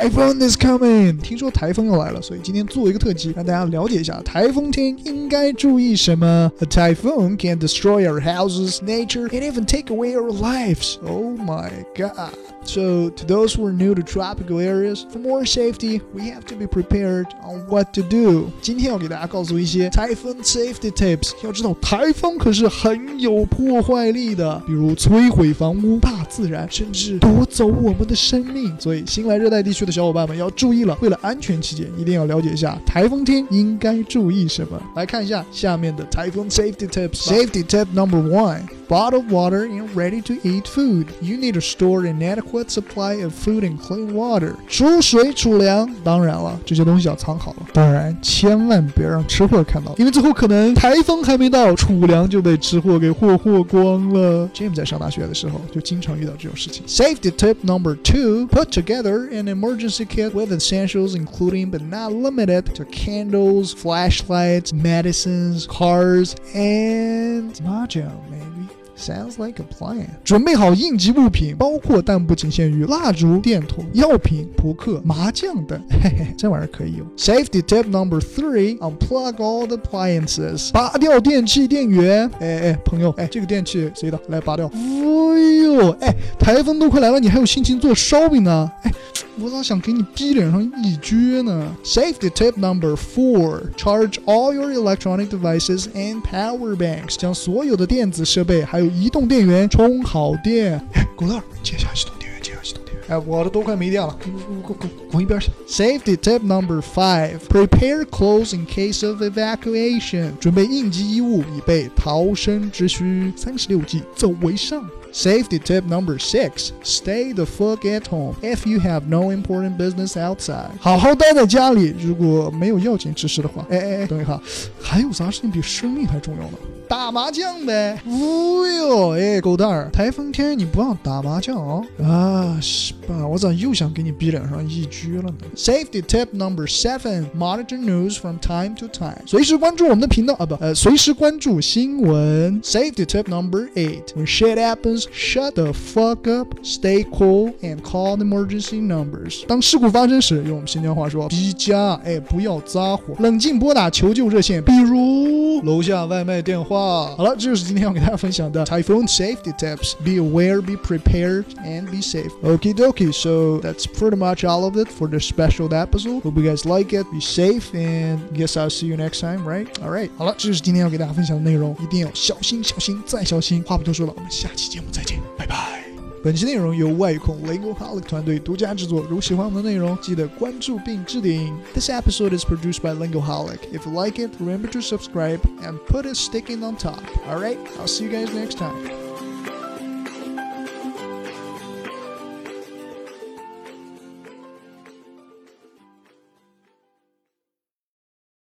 Typhoon is coming！听说台风要来了，所以今天做一个特辑，让大家了解一下台风天应该注意什么。A typhoon can destroy our houses, nature, and even take away our lives. Oh my god! So, to those who are new to tropical areas, for more safety, we have to be prepared on what to do. 今天要给大家告诉一些 typhoon safety tips。要知道，台风可是很有破坏力的，比如摧毁房屋、大自然，甚至夺走我们的生命。所以，新来热带地区的小伙伴们要注意了。为了安全起见，一定要了解一下台风天应该注意什么。来看一下下面的台风 safety tips。Safety tip number one. bottled water and ready to eat food. You need to store an adequate supply of food and clean water. 储水储粮，当然了，这些东西要藏好了。当然，千万别让吃货看到，因为最后可能台风还没到，储粮就被吃货给霍霍光了。James 在上大学的时候就经常遇到这种事情。Safety tip number two: Put together an emergency kit with essentials including but not limited to candles, flashlights, medicines, cars, and mahjong, maybe. Sounds like a plan。准备好应急物品，包括但不仅限于蜡烛、电筒、药品、扑克、麻将等。嘿嘿，这玩意儿可以用。Safety tip number three: Unplug all the appliances。拔掉电器电源。哎哎，朋友，哎，这个电器谁的？来拔掉。哎呦，哎，台风都快来了，你还有心情做烧饼呢？哎。我咋想给你逼脸上一撅呢？Safety tip number four: Charge all your electronic devices and power banks. 将所有的电子设备还有移动电源充好电。哎，狗蛋，接下系统电源，接下系统电源。哎，我的都快没电了，滚滚滚滚一边去。Safety tip number five: Prepare clothes in case of evacuation. 准备应急衣物以备逃生之需。三十六计，走为上。Safety tip number six: Stay the fuck at home if you have no important business outside. 好好待在家里，如果没有要紧之事的话。哎哎哎，等一下，还有啥事情比生命还重要呢？打麻将呗！哦哟，哎，狗蛋儿，台风天你不让打麻将啊？啊，是吧？我咋又想给你逼脸上一狙了呢？Safety tip number seven: Monitor news from time to time. 随时关注我们的频道啊，不，呃，随时关注新闻。Safety tip number eight: When shit happens, shut the fuck up, stay cool, and call emergency numbers. 当事故发生时，用我们新疆话说，比家，哎，不要咋呼，冷静拨打求救热线，比如楼下外卖电话。好了，这就是今天要给大家分享的 Typhoon safety tips. Be aware, be prepared, and be safe. Okie dokie. So that's pretty much all of it for this special episode. Hope you guys like it. Be safe, and guess I'll see you next time, right? All right. 好了，这就是今天要给大家分享的内容，一定要小心、小心再小心。话不多说了，我们下期节目再见，拜拜。 本期内容由外控 Lingo Holic 团队独家制作。如喜欢我们的内容，记得关注并置顶。This episode is produced by Lingo Holic. If you like it, remember to subscribe and put a sticking on top. Alright, I'll see you guys next time.